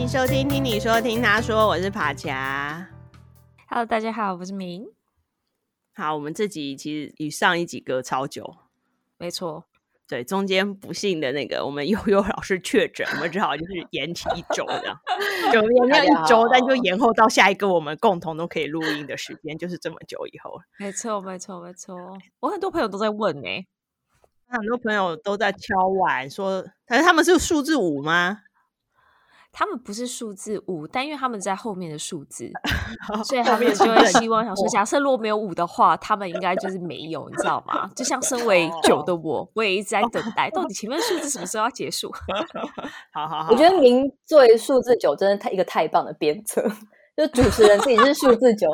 迎收听，听你说，听他说，我是爬墙。Hello，大家好，我是明。好，我们这集其实与上一集隔超久，没错，对，中间不幸的那个我们悠悠老师确诊，我们只好就是延期一周这样，就延了一周，但就延后到下一个我们共同都可以录音的时间，就是这么久以后。没错，没错，没错。我很多朋友都在问呢、欸，很多朋友都在敲碗说，可是他们是数字五吗？他们不是数字五，但因为他们在后面的数字，所以他们就会希望想说，假设如果没有五的话，他们应该就是没有，你知道吗？就像身为九的我，我也一直在等待，到底前面数字什么时候要结束？好好好，我觉得您作为数字九，真的太一个太棒的鞭策，就主持人自己是数字九，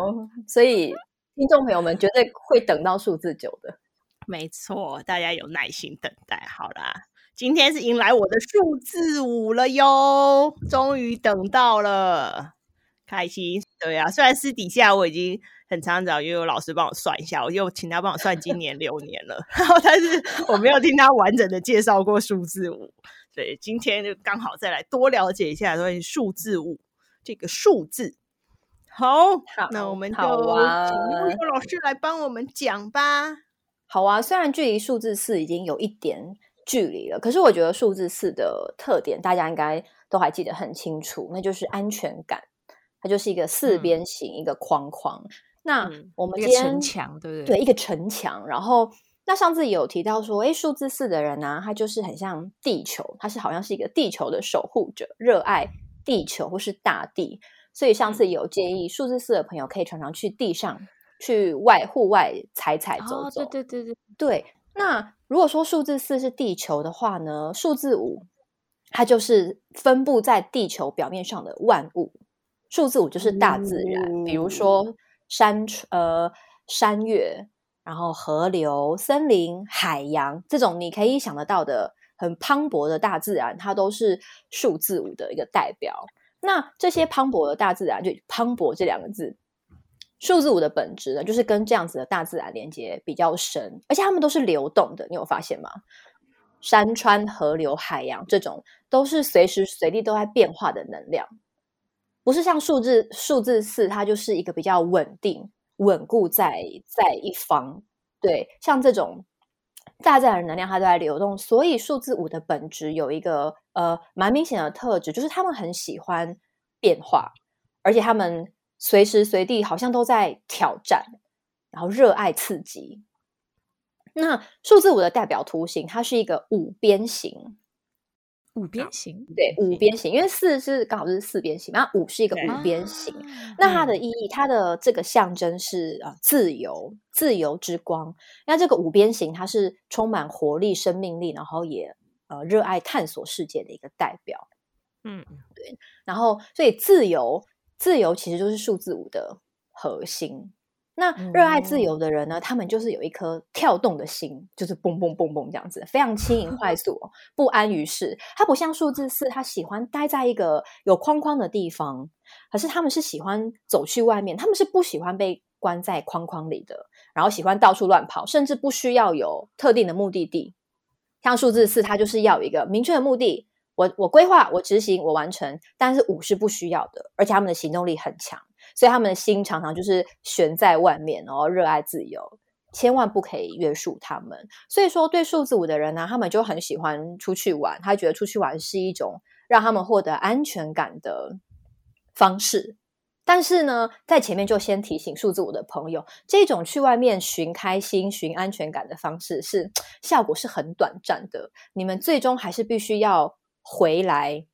所以听众朋友们绝对会等到数字九的。没错，大家有耐心等待，好啦。今天是迎来我的数字五了哟，终于等到了，开心。对啊，虽然私底下我已经很常找悠悠老师帮我算一下，我又请他帮我算今年流年了，然后但是我没有听他完整的介绍过数字五，所以今天就刚好再来多了解一下关于数字五这个数字。好，好，那我们就请悠悠老师来帮我们讲吧。好啊，虽然距离数字四已经有一点。距离了，可是我觉得数字四的特点，大家应该都还记得很清楚，那就是安全感。它就是一个四边形，嗯、一个框框。那我们今天、嗯、城墙，对不对？对，一个城墙。然后，那上次有提到说，诶，数字四的人呢、啊，他就是很像地球，他是好像是一个地球的守护者，热爱地球或是大地。所以上次有建议，数字四的朋友可以常常去地上、去外户外踩踩走走。哦、对对对对对。那如果说数字四是地球的话呢，数字五它就是分布在地球表面上的万物。数字五就是大自然，嗯、比如说山呃山岳，然后河流、森林、海洋这种你可以想得到的很磅礴的大自然，它都是数字五的一个代表。那这些磅礴的大自然，就磅礴这两个字。数字五的本质呢，就是跟这样子的大自然连接比较深，而且它们都是流动的。你有发现吗？山川、河流、海洋这种都是随时随地都在变化的能量，不是像数字数字四，它就是一个比较稳定、稳固在在一方。对，像这种大自然能量，它都在流动，所以数字五的本质有一个呃蛮明显的特质，就是他们很喜欢变化，而且他们。随时随地好像都在挑战，然后热爱刺激。那数字五的代表图形，它是一个五边形。五边形，对，五边形，因为四是刚好是四边形，那五是一个五边形。啊、那它的意义，它的这个象征是啊，自由，自由之光。那这个五边形，它是充满活力、生命力，然后也呃热爱探索世界的一个代表。嗯，对。然后，所以自由。自由其实就是数字五的核心。那热爱自由的人呢，嗯、他们就是有一颗跳动的心，就是蹦蹦蹦蹦这样子，非常轻盈 快速，不安于世。他不像数字四，他喜欢待在一个有框框的地方，可是他们是喜欢走去外面，他们是不喜欢被关在框框里的，然后喜欢到处乱跑，甚至不需要有特定的目的地。像数字四，他就是要有一个明确的目的。我我规划，我执行，我完成，但是五是不需要的，而且他们的行动力很强，所以他们的心常常就是悬在外面，然后热爱自由，千万不可以约束他们。所以说，对数字五的人呢，他们就很喜欢出去玩，他觉得出去玩是一种让他们获得安全感的方式。但是呢，在前面就先提醒数字五的朋友，这种去外面寻开心、寻安全感的方式是 效果是很短暂的，你们最终还是必须要。回来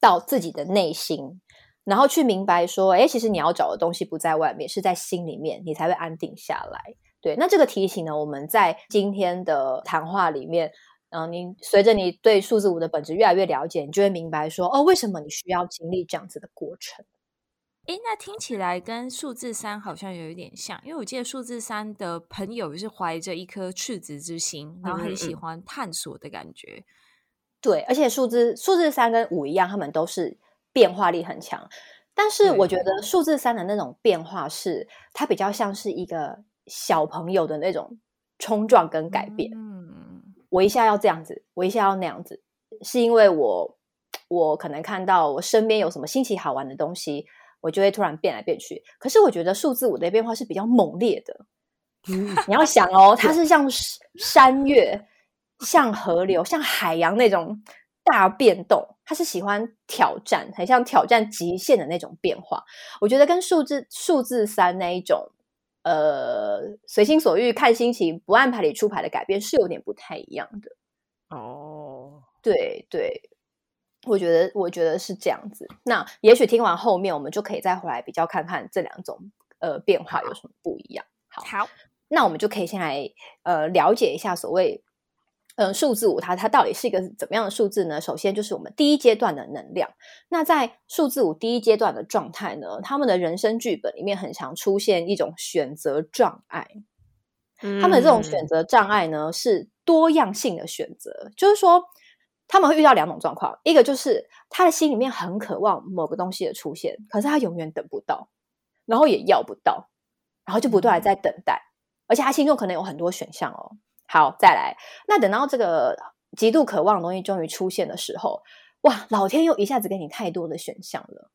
到自己的内心，然后去明白说，哎，其实你要找的东西不在外面，是在心里面，你才会安定下来。对，那这个提醒呢，我们在今天的谈话里面，嗯、呃，你随着你对数字五的本质越来越了解，你就会明白说，哦，为什么你需要经历这样子的过程？诶，那听起来跟数字三好像有一点像，因为我记得数字三的朋友是怀着一颗赤子之心，然后很喜欢探索的感觉。嗯嗯对，而且数字数字三跟五一样，他们都是变化力很强。但是我觉得数字三的那种变化是，它比较像是一个小朋友的那种冲撞跟改变。嗯，我一下要这样子，我一下要那样子，是因为我我可能看到我身边有什么新奇好玩的东西，我就会突然变来变去。可是我觉得数字五的变化是比较猛烈的。嗯，你要想哦，它是像山 岳、像河流、像海洋那种大变动，它是喜欢挑战，很像挑战极限的那种变化。我觉得跟数字数字三那一种。呃，随心所欲、看心情、不按牌理出牌的改变是有点不太一样的哦。对对，我觉得我觉得是这样子。那也许听完后面，我们就可以再回来比较看看这两种呃变化有什么不一样。好，好，那我们就可以先来呃了解一下所谓。嗯，数字五它它到底是一个怎么样的数字呢？首先就是我们第一阶段的能量。那在数字五第一阶段的状态呢，他们的人生剧本里面很常出现一种选择障碍。嗯，他们的这种选择障碍呢，是多样性的选择，就是说他们会遇到两种状况，一个就是他的心里面很渴望某个东西的出现，可是他永远等不到，然后也要不到，然后就不断在等待，而且他心中可能有很多选项哦。好，再来。那等到这个极度渴望的东西终于出现的时候，哇，老天又一下子给你太多的选项了，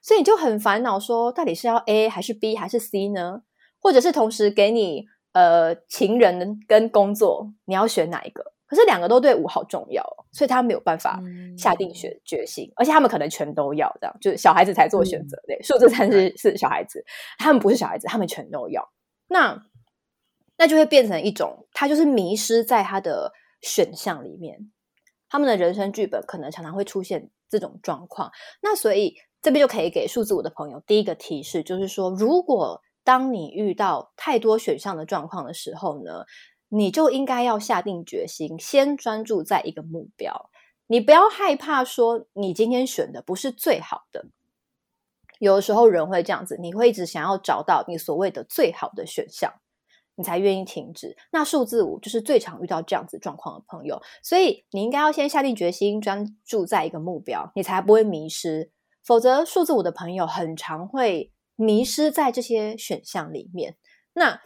所以你就很烦恼，说到底是要 A 还是 B 还是 C 呢？或者是同时给你呃情人跟工作，你要选哪一个？可是两个都对五好重要，所以他没有办法下定决决心，嗯、而且他们可能全都要，这样就是小孩子才做选择。对，数字三是是小孩子，他们不是小孩子，他们全都要。那。那就会变成一种，他就是迷失在他的选项里面，他们的人生剧本可能常常会出现这种状况。那所以这边就可以给数字五的朋友第一个提示，就是说，如果当你遇到太多选项的状况的时候呢，你就应该要下定决心，先专注在一个目标。你不要害怕说你今天选的不是最好的，有的时候人会这样子，你会一直想要找到你所谓的最好的选项。你才愿意停止。那数字五就是最常遇到这样子状况的朋友，所以你应该要先下定决心，专注在一个目标，你才不会迷失。否则，数字五的朋友很常会迷失在这些选项里面，那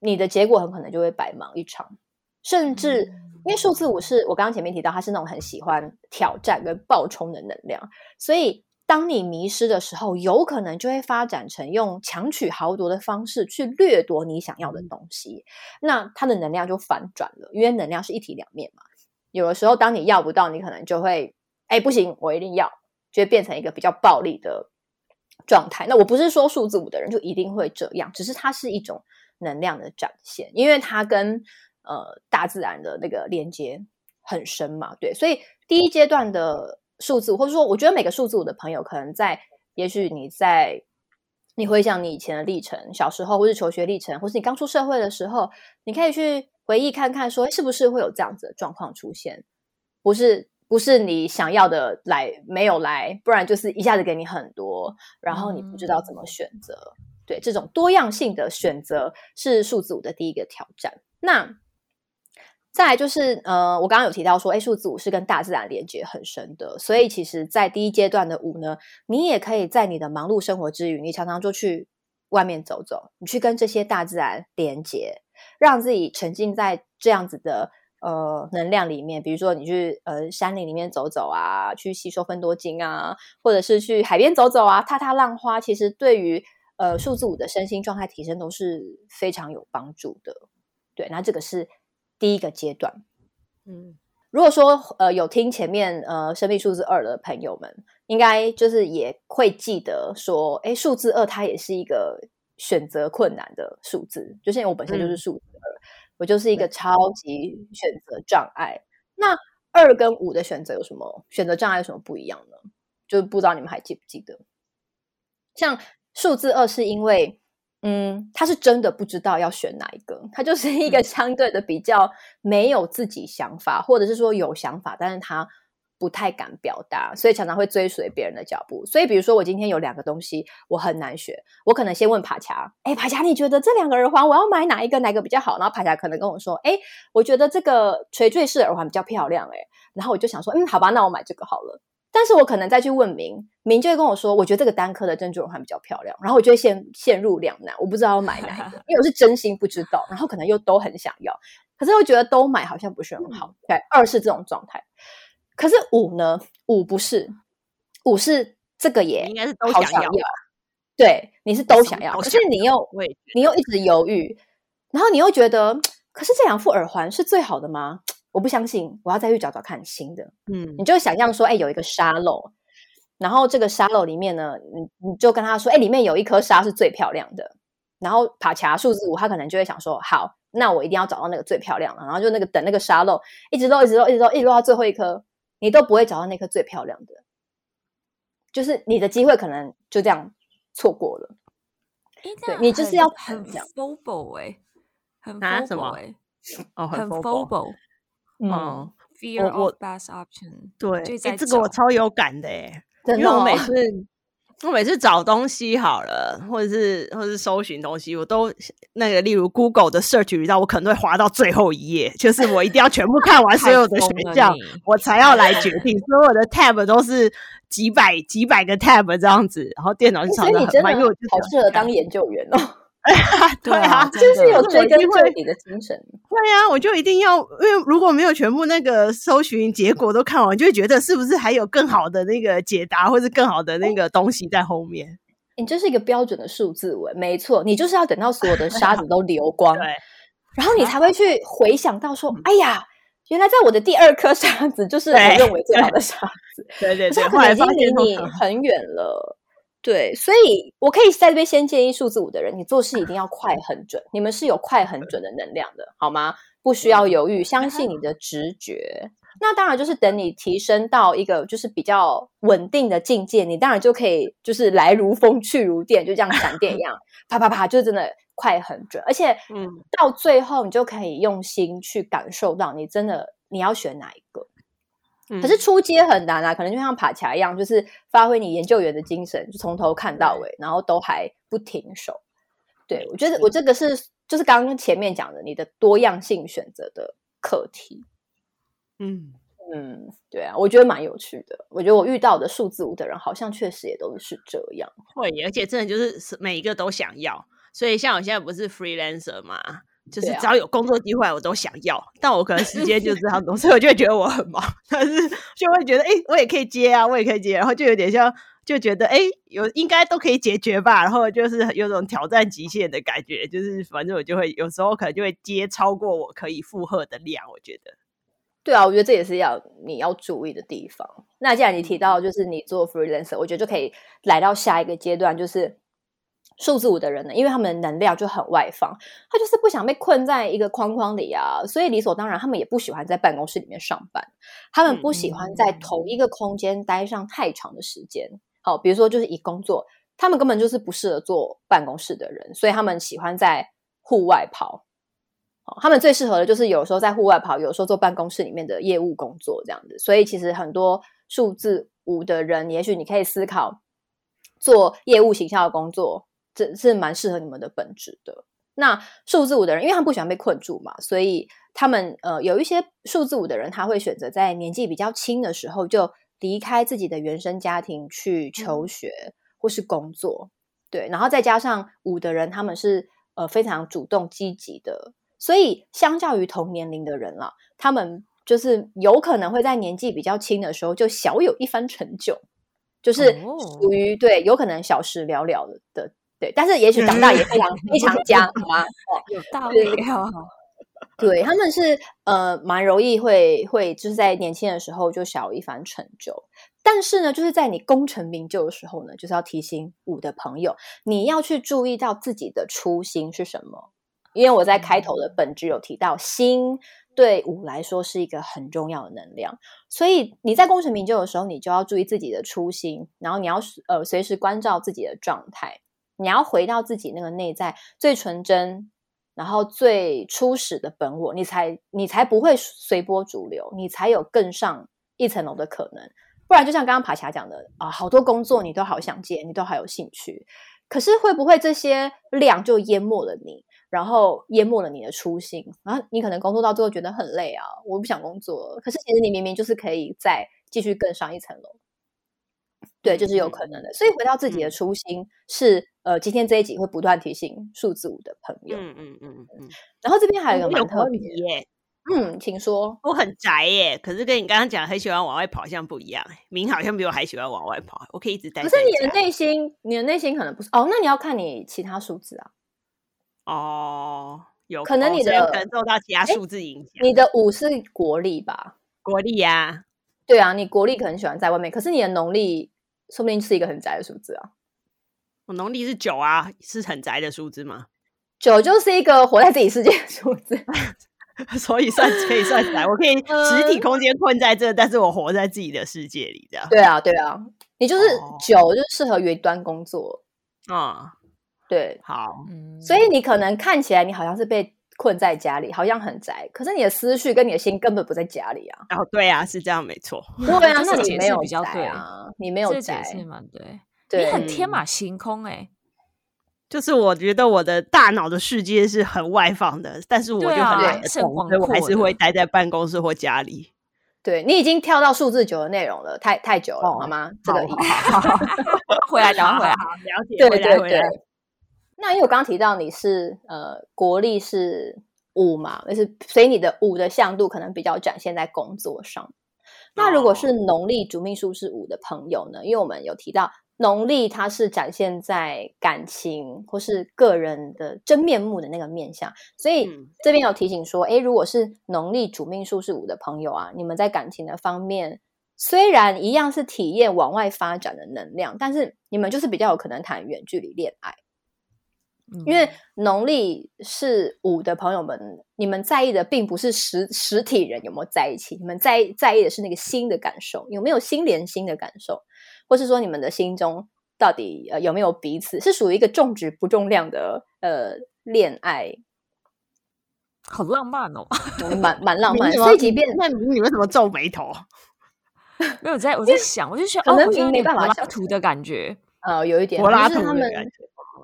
你的结果很可能就会白忙一场。甚至，因为数字五是我刚刚前面提到，他是那种很喜欢挑战跟爆冲的能量，所以。当你迷失的时候，有可能就会发展成用强取豪夺的方式去掠夺你想要的东西，那它的能量就反转了，因为能量是一体两面嘛。有的时候，当你要不到，你可能就会，哎，不行，我一定要，就会变成一个比较暴力的状态。那我不是说数字五的人就一定会这样，只是它是一种能量的展现，因为它跟呃大自然的那个连接很深嘛。对，所以第一阶段的。数字五，或者说，我觉得每个数字五的朋友，可能在，也许你在，你回想你以前的历程，小时候，或是求学历程，或是你刚出社会的时候，你可以去回忆看看，说是不是会有这样子的状况出现？不是，不是你想要的来，没有来，不然就是一下子给你很多，然后你不知道怎么选择。嗯、对，这种多样性的选择是数字五的第一个挑战。那。再来就是，呃，我刚刚有提到说，诶，数字五是跟大自然连接很深的，所以其实，在第一阶段的五呢，你也可以在你的忙碌生活之余，你常常就去外面走走，你去跟这些大自然连接，让自己沉浸在这样子的呃能量里面。比如说，你去呃山林里面走走啊，去吸收芬多精啊，或者是去海边走走啊，踏踏浪花，其实对于呃数字五的身心状态提升都是非常有帮助的。对，那这个是。第一个阶段，嗯，如果说呃有听前面呃生命数字二的朋友们，应该就是也会记得说，哎，数字二它也是一个选择困难的数字，就像我本身就是数字二，嗯，我就是一个超级选择障碍。那二跟五的选择有什么选择障碍有什么不一样呢？就是不知道你们还记不记得？像数字二是因为。嗯，他是真的不知道要选哪一个，他就是一个相对的比较没有自己想法，或者是说有想法，但是他不太敢表达，所以常常会追随别人的脚步。所以，比如说我今天有两个东西，我很难选，我可能先问爬墙，哎，爬墙，你觉得这两个耳环我要买哪一个？哪个比较好？然后爬墙可能跟我说，哎，我觉得这个垂坠式耳环比较漂亮，哎，然后我就想说，嗯，好吧，那我买这个好了。但是我可能再去问明，明就会跟我说，我觉得这个单颗的珍珠耳环比较漂亮，然后我就会陷陷入两难，我不知道要买哪一个，因为我是真心不知道，然后可能又都很想要，可是又觉得都买好像不是很好。对，二是这种状态。可是五呢？五不是，五是这个也应该是都想要，想要对，你是都想要，可是你又你又一直犹豫，然后你又觉得，可是这两副耳环是最好的吗？我不相信，我要再去找找看新的。嗯，你就想象说，哎，有一个沙漏，然后这个沙漏里面呢，你你就跟他说，哎，里面有一颗沙是最漂亮的。然后爬卡数字五，他可能就会想说，好，那我一定要找到那个最漂亮的。然后就那个等那个沙漏一直漏，一直漏，一直漏，一直漏到最后一颗，你都不会找到那颗最漂亮的，就是你的机会可能就这样错过了。对，你就是要很 FOMO 哎，很拿什么哎？哦，很 FOMO。嗯，Fear of best option。对，哎，这个我超有感的哎，因为我每次。我每次找东西好了，或者是或者是搜寻东西，我都那个，例如 Google 的 search 语道，我可能会滑到最后一页，就是我一定要全部看完所有的选项，我才要来决定。所有的 tab 都是几百几百个 tab 这样子，然后电脑就常常很慢，因为我好适合当研究员哦。对啊，就是有追根究底的精神。对啊，我就一定要，因为如果没有全部那个搜寻结果都看完，就会觉得是不是还有更好的那个解答，或是更好的那个东西在后面。你这是一个标准的数字文，没错，你就是要等到所有的沙子都流光，对，然后你才会去回想到说，哎呀，原来在我的第二颗沙子就是我认为最好的沙子。对对对，可是已经离你很远了。对，所以我可以在这边先建议数字五的人，你做事一定要快很准。你们是有快很准的能量的，好吗？不需要犹豫，相信你的直觉。那当然就是等你提升到一个就是比较稳定的境界，你当然就可以就是来如风去如电，就这样闪电一样，啪啪啪，就真的快很准。而且，嗯，到最后你就可以用心去感受到，你真的你要选哪一个。可是出街很难啊，可能就像爬墙一样，就是发挥你研究员的精神，就从头看到尾，然后都还不停手。对，我觉得我这个是就是刚刚前面讲的你的多样性选择的课题。嗯嗯，对啊，我觉得蛮有趣的。我觉得我遇到的数字五的人，好像确实也都是这样。会，而且真的就是每一个都想要。所以像我现在不是 freelancer 嘛？就是只要有工作机会，我都想要，啊、但我可能时间就 是这样多，所以我就会觉得我很忙，但是就会觉得，哎、欸，我也可以接啊，我也可以接，然后就有点像，就觉得，哎、欸，有应该都可以解决吧，然后就是有种挑战极限的感觉，就是反正我就会有时候可能就会接超过我可以负荷的量，我觉得。对啊，我觉得这也是要你要注意的地方。那既然你提到就是你做 freelancer，我觉得就可以来到下一个阶段，就是。数字五的人呢，因为他们能量就很外放，他就是不想被困在一个框框里啊，所以理所当然，他们也不喜欢在办公室里面上班，他们不喜欢在同一个空间待上太长的时间。好，比如说就是以工作，他们根本就是不适合做办公室的人，所以他们喜欢在户外跑。好，他们最适合的就是有时候在户外跑，有时候做办公室里面的业务工作这样子。所以其实很多数字五的人，也许你可以思考做业务形象的工作。这是蛮适合你们的本质的。那数字五的人，因为他不喜欢被困住嘛，所以他们呃有一些数字五的人，他会选择在年纪比较轻的时候就离开自己的原生家庭去求学或是工作。对，然后再加上五的人，他们是呃非常主动积极的，所以相较于同年龄的人啦，他们就是有可能会在年纪比较轻的时候就小有一番成就，就是属于对有可能小时了了的的。对，但是也许长大也非常非常佳，好吗？有道理哦。对，他们是呃蛮容易会会就是在年轻的时候就小有一番成就，但是呢，就是在你功成名就的时候呢，就是要提醒五的朋友，你要去注意到自己的初心是什么。因为我在开头的本质有提到，心对五来说是一个很重要的能量，所以你在功成名就的时候，你就要注意自己的初心，然后你要呃随时关照自己的状态。你要回到自己那个内在最纯真，然后最初始的本我，你才你才不会随波逐流，你才有更上一层楼的可能。不然，就像刚刚爬霞讲的啊，好多工作你都好想接，你都好有兴趣，可是会不会这些量就淹没了你，然后淹没了你的初心？然后你可能工作到最后觉得很累啊，我不想工作。可是其实你明明就是可以再继续更上一层楼。对，就是有可能的。所以回到自己的初心是。呃，今天这一集会不断提醒数字五的朋友。嗯嗯嗯嗯。然后这边还有一个蛮特别耶，嗯，请说。我很宅耶，可是跟你刚刚讲很喜欢往外跑，好像不一样。明好像比我还喜欢往外跑，我可以一直待。可是你的内心，你的内心可能不是哦。那你要看你其他数字啊。哦，有可能你的有可能受到其他数字影响。你的五是国力吧？国力呀，对啊，你国力可能喜欢在外面，可是你的农历说不定是一个很宅的数字啊。我农历是九啊，是很宅的数字吗？九就是一个活在自己世界的数字，所以算可以算宅。我可以实体空间困在这，但是我活在自己的世界里，这样。对啊，对啊，你就是九，就适合云端工作啊。对，好，所以你可能看起来你好像是被困在家里，好像很宅，可是你的思绪跟你的心根本不在家里啊。哦，对啊，是这样，没错。对啊，那你没有宅啊？你没有宅，是蛮对。你很天马行空哎。就是我觉得我的大脑的世界是很外放的，但是我就很懒得动，所以我还是会待在办公室或家里。对，你已经跳到数字九的内容了，太太久了，好吗？这个 回来聊回来，了解。对对对。那因为我刚刚提到你是呃国历是五嘛，就是所以你的五的向度可能比较展现在工作上。那如果是农历主命数是五的朋友呢？因为我们有提到。农历它是展现在感情或是个人的真面目的那个面相，所以这边有提醒说，哎，如果是农历主命数是五的朋友啊，你们在感情的方面虽然一样是体验往外发展的能量，但是你们就是比较有可能谈远距离恋爱，因为农历是五的朋友们，你们在意的并不是实实体人有没有在一起，你们在在意的是那个心的感受，有没有心连心的感受。或是说，你们的心中到底呃有没有彼此？是属于一个重质不重量的呃恋爱，很浪漫哦，蛮蛮浪漫。所以即便那你为什么皱眉头？没有在，我在想，我就想，可能你没办法拉图的感觉，呃，有一点，柏拉图的感觉，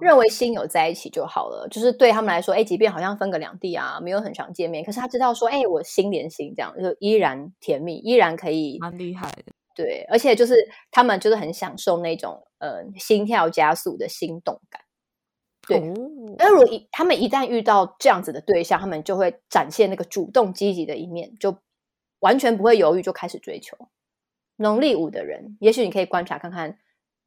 认为心有在一起就好了。就是对他们来说，哎，即便好像分隔两地啊，没有很常见面，可是他知道说，哎，我心连心，这样就依然甜蜜，依然可以，蛮厉害的。对，而且就是他们就是很享受那种呃心跳加速的心动感。对，那、哦、如果一他们一旦遇到这样子的对象，他们就会展现那个主动积极的一面，就完全不会犹豫，就开始追求。农历五的人，也许你可以观察看看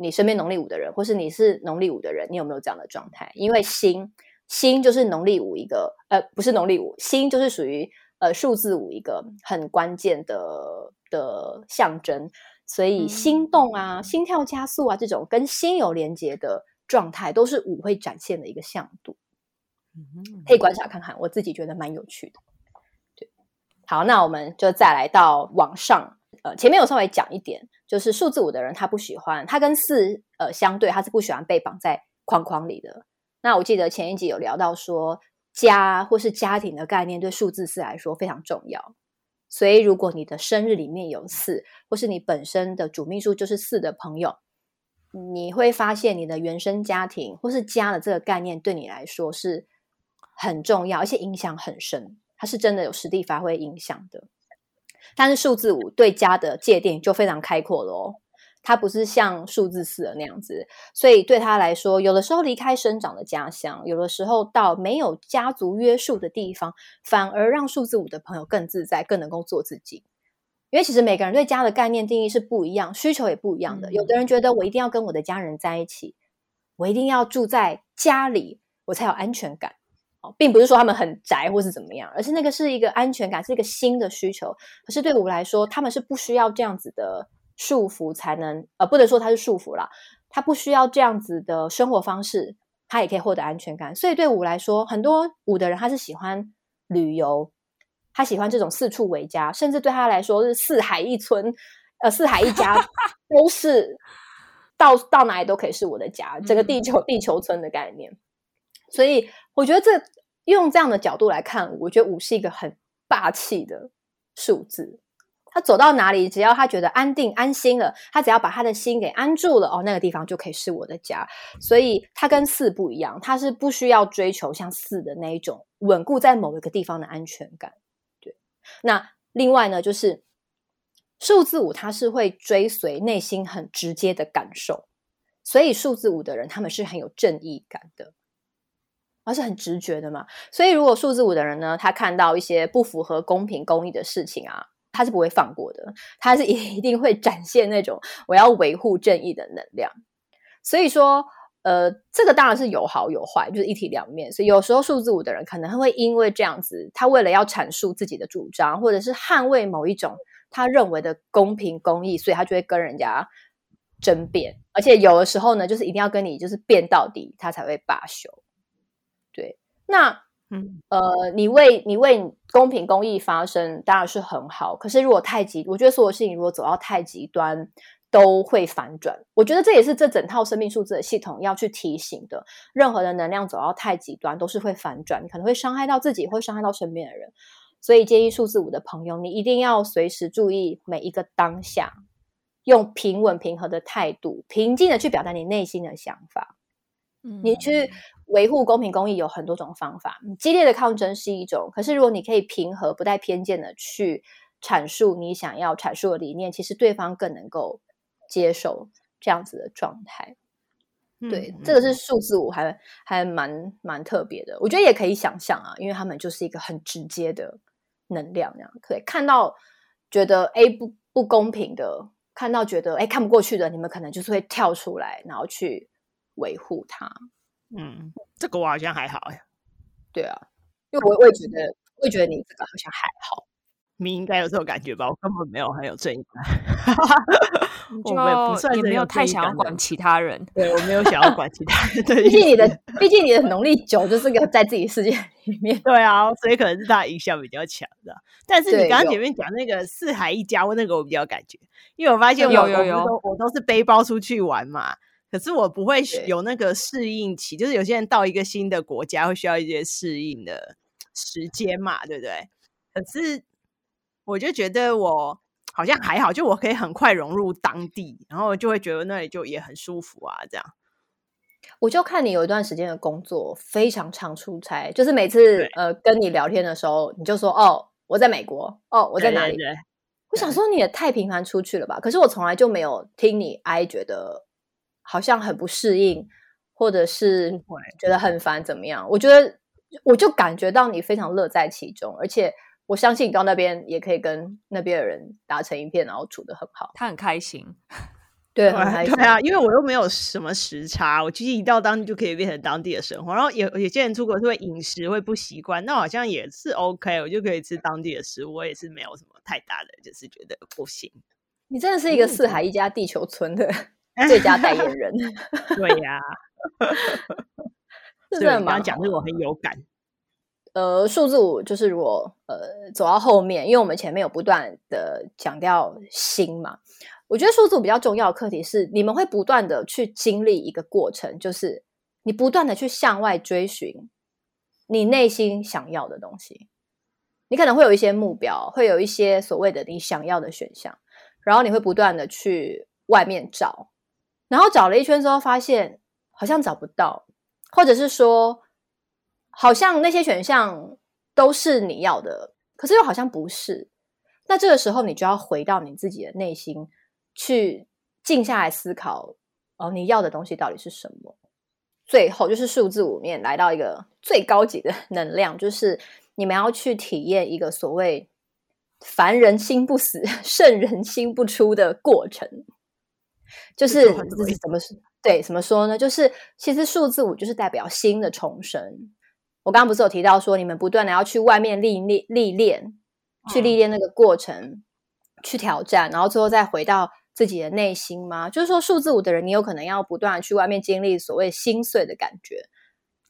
你身边农历五的人，或是你是农历五的人，你有没有这样的状态？因为心心就是农历五一个呃，不是农历五，心就是属于呃数字五一个很关键的。的象征，所以心动啊、嗯、心跳加速啊，这种跟心有连接的状态，都是五会展现的一个向度。嗯，可以观察看看，我自己觉得蛮有趣的。对，好，那我们就再来到网上。呃，前面有稍微讲一点，就是数字五的人，他不喜欢，他跟四呃相对，他是不喜欢被绑在框框里的。那我记得前一集有聊到说，家或是家庭的概念，对数字四来说非常重要。所以，如果你的生日里面有四，或是你本身的主命数就是四的朋友，你会发现你的原生家庭或是家的这个概念对你来说是很重要，而且影响很深，它是真的有实地发挥影响的。但是数字五对家的界定就非常开阔了哦。它不是像数字四的那样子，所以对他来说，有的时候离开生长的家乡，有的时候到没有家族约束的地方，反而让数字五的朋友更自在，更能够做自己。因为其实每个人对家的概念定义是不一样，需求也不一样的。有的人觉得我一定要跟我的家人在一起，我一定要住在家里，我才有安全感。哦，并不是说他们很宅或是怎么样，而是那个是一个安全感，是一个新的需求。可是对我来说，他们是不需要这样子的。束缚才能，呃，不能说他是束缚啦，他不需要这样子的生活方式，他也可以获得安全感。所以对五来说，很多五的人他是喜欢旅游，他喜欢这种四处为家，甚至对他来说是四海一村，呃，四海一家 都是到到哪里都可以是我的家，整个地球地球村的概念。所以我觉得这用这样的角度来看，我觉得五是一个很霸气的数字。他走到哪里，只要他觉得安定、安心了，他只要把他的心给安住了，哦，那个地方就可以是我的家。所以他跟四不一样，他是不需要追求像四的那一种稳固在某一个地方的安全感。对，那另外呢，就是数字五，他是会追随内心很直接的感受，所以数字五的人他们是很有正义感的。而是很直觉的嘛。所以如果数字五的人呢，他看到一些不符合公平公义的事情啊，他是不会放过的，他是 一定会展现那种我要维护正义的能量。所以说，呃，这个当然是有好有坏，就是一体两面。所以有时候数字五的人可能会因为这样子，他为了要阐述自己的主张，或者是捍卫某一种他认为的公平公义，所以他就会跟人家争辩。而且有的时候呢，就是一定要跟你就是辩到底，他才会罢休。对，那嗯呃，你为你为公平公益发声，当然是很好。可是如果太极，我觉得所有事情如果走到太极端，都会反转，我觉得这也是这整套生命数字的系统要去提醒的。任何的能量走到太极端，都是会反转，可能会伤害到自己，会伤害到身边的人。所以，建议数字五的朋友，你一定要随时注意每一个当下，用平稳平和的态度，平静的去表达你内心的想法。嗯，你去维护公平公义有很多种方法，激烈的抗争是一种。可是，如果你可以平和、不带偏见的去阐述你想要阐述的理念，其实对方更能够。接受这样子的状态，对，嗯、这个是数字五还还蛮蛮特别的。我觉得也可以想象啊，因为他们就是一个很直接的能量，那样可以看到觉得 A 不不公平的，看到觉得哎看不过去的，你们可能就是会跳出来，然后去维护它。嗯，这个我好像还好哎。对啊，因为我我也觉得，我也觉得你这个好像还好。你应该有这种感觉吧？我根本没有很有正义感，就我也不算也没有太想要管其他人。对，我没有想要管其他人。对，毕竟你的，毕竟你的农历九就是个在自己世界里面。对啊，所以可能是他影响比较强的。但是你刚刚前面讲那个四海一家，那个我比较有感觉，因为我发现我有有有我，我都是背包出去玩嘛，可是我不会有那个适应期，就是有些人到一个新的国家会需要一些适应的时间嘛，对不对？可是。我就觉得我好像还好，就我可以很快融入当地，然后就会觉得那里就也很舒服啊。这样，我就看你有一段时间的工作非常常出差，就是每次呃跟你聊天的时候，你就说哦我在美国，哦我在哪里？对对对，我想说你也太频繁出去了吧？可是我从来就没有听你哀觉得好像很不适应，或者是觉得很烦怎么样？我觉得我就感觉到你非常乐在其中，而且。我相信你到那边也可以跟那边的人打成一片，然后处得很好。他很开心，对，很开心。对啊，因为我又没有什么时差，我其实一到当地就可以变成当地的生活。然后有有些人出国是会饮食会不习惯，那好像也是 OK，我就可以吃当地的食物，我也是没有什么太大的，就是觉得不行。你真的是一个四海一家地球村的 最佳代言人。对呀、啊，是的，你刚刚讲的我很有感。呃，数字五就是如果呃走到后面，因为我们前面有不断的强调心嘛，我觉得数字五比较重要的课题是，你们会不断的去经历一个过程，就是你不断的去向外追寻你内心想要的东西，你可能会有一些目标，会有一些所谓的你想要的选项，然后你会不断的去外面找，然后找了一圈之后发现好像找不到，或者是说。好像那些选项都是你要的，可是又好像不是。那这个时候，你就要回到你自己的内心，去静下来思考：哦，你要的东西到底是什么？最后就是数字五面来到一个最高级的能量，就是你们要去体验一个所谓“凡人心不死，圣人心不出”的过程。就是这是怎么对？怎么说呢？就是其实数字五就是代表新的重生。我刚刚不是有提到说，你们不断的要去外面历历、历练，去历练那个过程，嗯、去挑战，然后最后再回到自己的内心吗？就是说，数字五的人，你有可能要不断的去外面经历所谓心碎的感觉，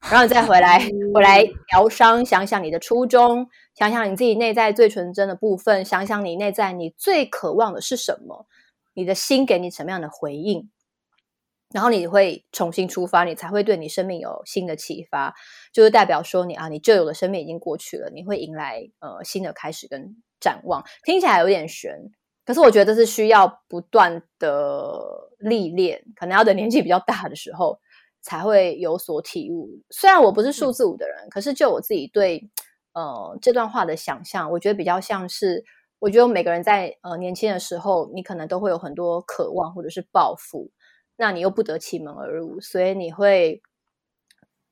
然后你再回来，回来 疗伤，想想你的初衷，想想你自己内在最纯真的部分，想想你内在你最渴望的是什么，你的心给你什么样的回应。然后你会重新出发，你才会对你生命有新的启发，就是代表说你啊，你旧有的生命已经过去了，你会迎来呃新的开始跟展望。听起来有点玄，可是我觉得这是需要不断的历练，可能要等年纪比较大的时候才会有所体悟。虽然我不是数字五的人，嗯、可是就我自己对呃这段话的想象，我觉得比较像是，我觉得每个人在呃年轻的时候，你可能都会有很多渴望或者是抱负。那你又不得其门而入，所以你会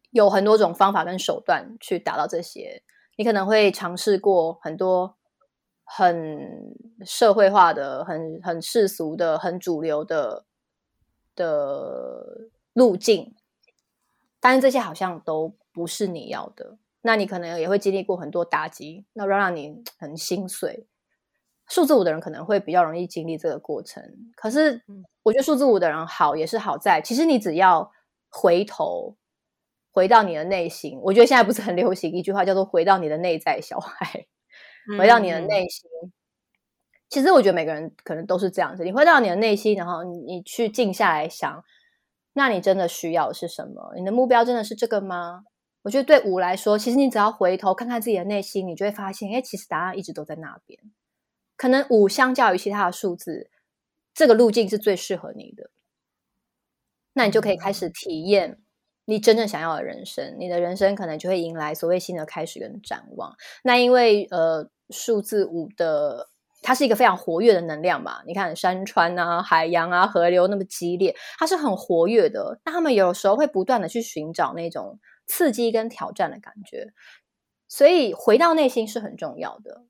有很多种方法跟手段去达到这些。你可能会尝试过很多很社会化的、很很世俗的、很主流的的路径，但是这些好像都不是你要的。那你可能也会经历过很多打击，那让让你很心碎。数字五的人可能会比较容易经历这个过程，可是我觉得数字五的人好也是好在，其实你只要回头。回到你的内心，我觉得现在不是很流行一句话叫做“回到你的内在小孩”，回到你的内心。嗯、其实我觉得每个人可能都是这样子，你回到你的内心，然后你去静下来想，那你真的需要的是什么？你的目标真的是这个吗？我觉得对五来说，其实你只要回头看看自己的内心，你就会发现，哎，其实答案一直都在那边。可能五相较于其他的数字，这个路径是最适合你的，那你就可以开始体验。你真正想要的人生，你的人生可能就会迎来所谓新的开始跟展望。那因为呃，数字五的它是一个非常活跃的能量嘛，你看山川啊、海洋啊、河流那么激烈，它是很活跃的。那他们有时候会不断的去寻找那种刺激跟挑战的感觉，所以回到内心是很重要的。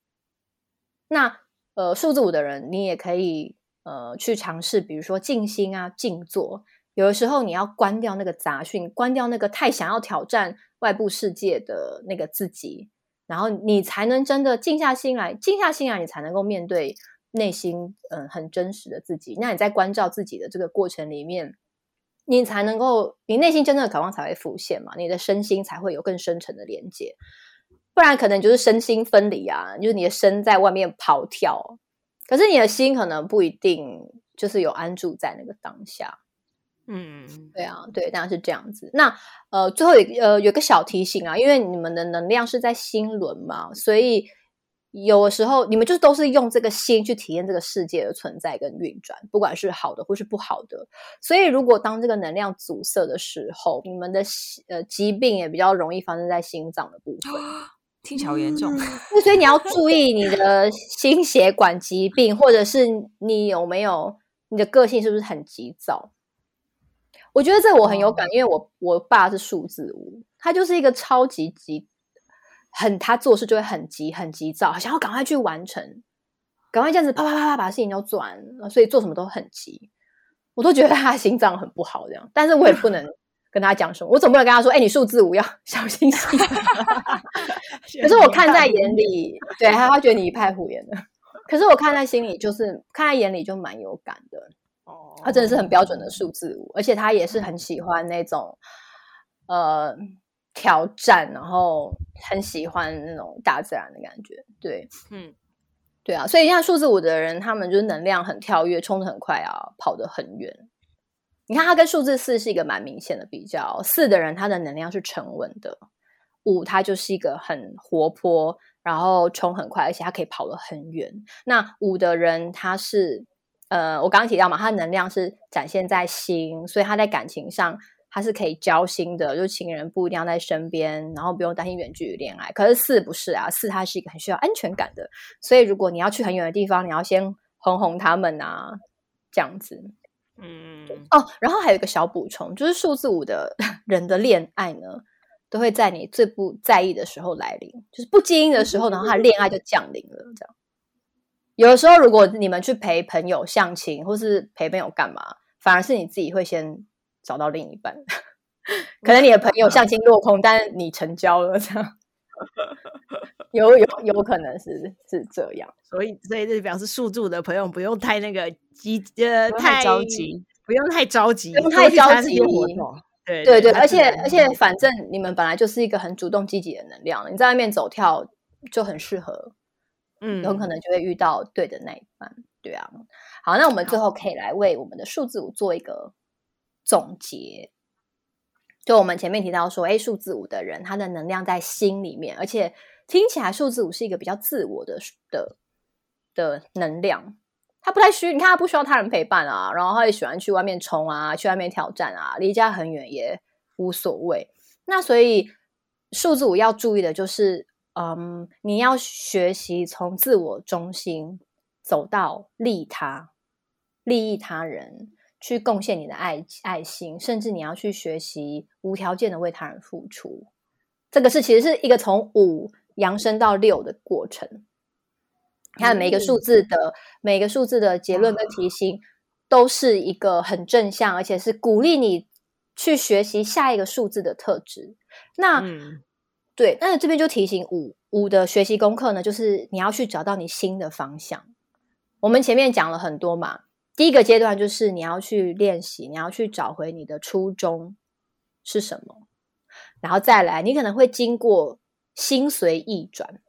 那呃，数字五的人，你也可以呃去尝试，比如说静心啊、静坐。有的时候你要关掉那个杂讯，关掉那个太想要挑战外部世界的那个自己，然后你才能真的静下心来，静下心来，你才能够面对内心嗯很真实的自己。那你在关照自己的这个过程里面，你才能够，你内心真正的渴望才会浮现嘛，你的身心才会有更深层的连接。不然可能就是身心分离啊，就是你的身在外面跑跳，可是你的心可能不一定就是有安住在那个当下。嗯，对啊，对，当然是这样子。那呃，最后有呃有个小提醒啊，因为你们的能量是在心轮嘛，所以有的时候你们就都是用这个心去体验这个世界的存在跟运转，不管是好的或是不好的。所以如果当这个能量阻塞的时候，你们的呃疾病也比较容易发生在心脏的部分，听起来好严重。嗯，所以你要注意你的心血管疾病，或者是你有没有你的个性是不是很急躁。我觉得这我很有感，因为我我爸是数字五，他就是一个超级急，很他做事就会很急很急躁，想要赶快去完成，赶快这样子啪啪啪啪把事情都做完，所以做什么都很急，我都觉得他心脏很不好这样，但是我也不能跟他讲什么，我总不能跟他说，哎，你数字五要小心心。可是我看在眼里，对，他他觉得你一派胡言的，可是我看在心里，就是看在眼里就蛮有感的。他真的是很标准的数字五，而且他也是很喜欢那种呃挑战，然后很喜欢那种大自然的感觉。对，嗯，对啊，所以像数字五的人，他们就是能量很跳跃，冲的很快啊，跑得很远。你看他跟数字四是一个蛮明显的比较，四的人他的能量是沉稳的，五他就是一个很活泼，然后冲很快，而且他可以跑得很远。那五的人他是。呃，我刚刚提到嘛，他的能量是展现在心，所以他在感情上他是可以交心的，就情人不一定要在身边，然后不用担心远距离恋爱。可是四不是啊，四他是一个很需要安全感的，所以如果你要去很远的地方，你要先哄哄他们啊，这样子。嗯，哦，然后还有一个小补充，就是数字五的 人的恋爱呢，都会在你最不在意的时候来临，就是不经意的时候，然后他的恋爱就降临了，这样。有的时候，如果你们去陪朋友相亲，或是陪朋友干嘛，反而是你自己会先找到另一半。可能你的朋友相亲落空，但你成交了，这样 有有有可能是是这样。所以，所以这表示数字的朋友不用太那个急，呃，太着急，不用太着急，不用太着急。对对对，而且而且，反正你们本来就是一个很主动积极的能量，你在外面走跳就很适合。嗯，有可能就会遇到对的那一半，对啊。好，那我们最后可以来为我们的数字五做一个总结。就我们前面提到说，哎，数字五的人他的能量在心里面，而且听起来数字五是一个比较自我的的的能量，他不太需，你看他不需要他人陪伴啊，然后他也喜欢去外面冲啊，去外面挑战啊，离家很远也无所谓。那所以数字五要注意的就是。嗯你要学习从自我中心走到利他、利益他人，去贡献你的爱爱心，甚至你要去学习无条件的为他人付出。这个是其实是一个从五扬升到六的过程。你看每个数字的、嗯、每个数字的结论跟提醒，都是一个很正向，而且是鼓励你去学习下一个数字的特质。那、嗯、对，那这边就提醒五五的学习功课呢，就是你要去找到你新的方向。我们前面讲了很多嘛。第一个阶段就是你要去练习，你要去找回你的初衷是什么，然后再来，你可能会经过心随意转，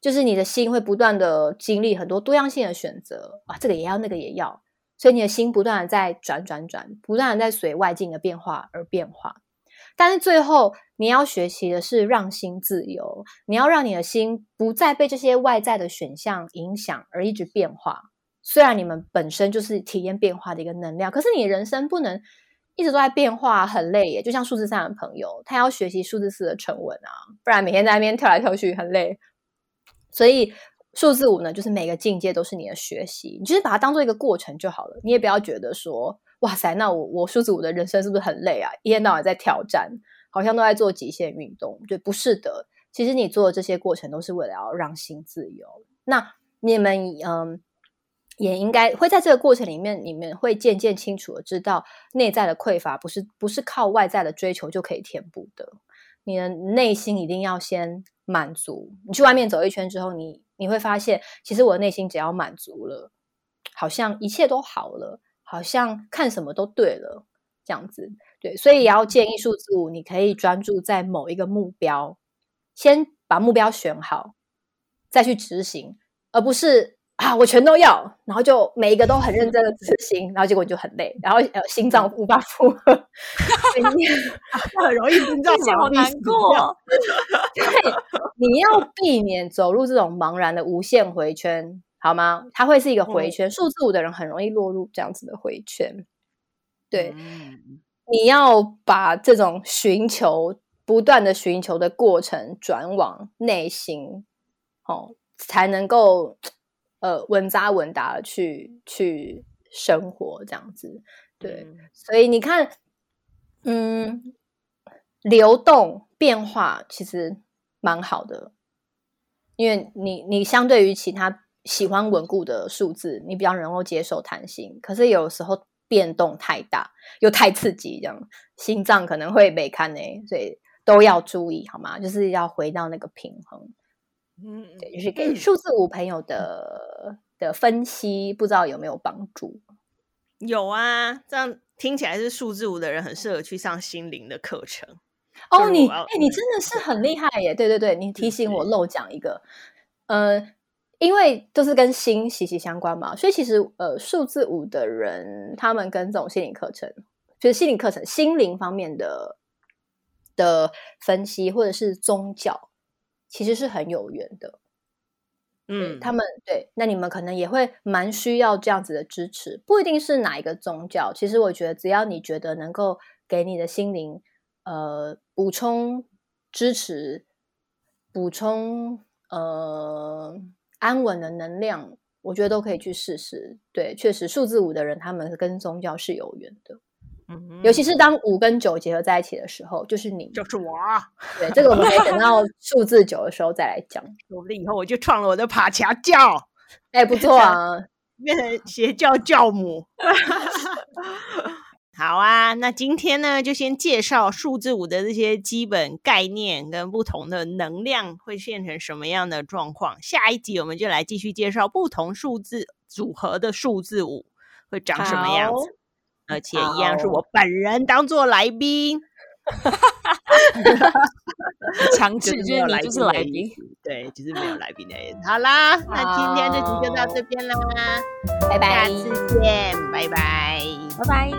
就是你的心会不断的经历很多多样性的选择啊，这个也要，那个也要，所以你的心不断的在转转转，不断的在随外境的变化而变化。但是最后你要学习的是让心自由，你要让你的心不再被这些外在的选项影响而一直变化。虽然你们本身就是体验变化的一个能量，可是你人生不能一直都在变化，很累耶。就像数字三的朋友，他要学习数字四的沉稳啊，不然每天在那边跳来跳去很累。所以数字五呢，就是每个境界都是你的学习，你就是把它当做一个过程就好了。你也不要觉得说，哇塞，那我我数字五的人生是不是很累啊？一天到晚在挑战，好像都在做极限运动。对，不是的，其实你做的这些过程都是为了要让心自由。那你们嗯。也应该会在这个过程里面，你们会渐渐清楚的知道，内在的匮乏不是不是靠外在的追求就可以填补的。你的内心一定要先满足。你去外面走一圈之后，你你会发现，其实我的内心只要满足了，好像一切都好了，好像看什么都对了，这样子。对，所以也要建议数字五，你可以专注在某一个目标，先把目标选好，再去执行，而不是。啊，我全都要，然后就每一个都很认真的执行，然后结果你就很累，然后呃心脏无法负荷，很容易心脏好难过。对，你要避免走入这种茫然的无限回圈，好吗？它会是一个回圈，数字五的人很容易落入这样子的回圈。对，嗯、你要把这种寻求、不断的寻求的过程转往内心，哦，才能够。呃，稳扎稳打的去去生活，这样子，对，嗯、所以你看，嗯，流动变化其实蛮好的，因为你你相对于其他喜欢稳固的数字，你比较能够接受弹性，可是有时候变动太大又太刺激，这样心脏可能会被看呢，所以都要注意好吗？就是要回到那个平衡。嗯，对，就是给数字五朋友的、嗯、的分析，不知道有没有帮助？有啊，这样听起来是数字五的人很适合去上心灵的课程。哦，你哎、欸，你真的是很厉害耶！对对对，你提醒我漏讲一个，呃，因为都是跟心息息相关嘛，所以其实呃，数字五的人他们跟这种心理课程，就是心理课程、心灵方面的的分析，或者是宗教。其实是很有缘的，嗯，他们对，那你们可能也会蛮需要这样子的支持，不一定是哪一个宗教。其实我觉得，只要你觉得能够给你的心灵呃补充支持、补充呃安稳的能量，我觉得都可以去试试。对，确实数字五的人，他们跟宗教是有缘的。尤其是当五跟九结合在一起的时候，就是你，就是我。对，这个我们可以等到 数字九的时候再来讲。说不定以后我就创了我的帕恰教，哎，不错啊，变成邪教教母。好啊，那今天呢，就先介绍数字五的这些基本概念跟不同的能量会变成什么样的状况。下一集我们就来继续介绍不同数字组合的数字五会长什么样子。而且一样是我本人当做来宾，强制就是你就是来宾，对，就是没有来宾的意思。好啦，那今天这集就到这边啦，拜拜，下次见，拜拜，拜拜。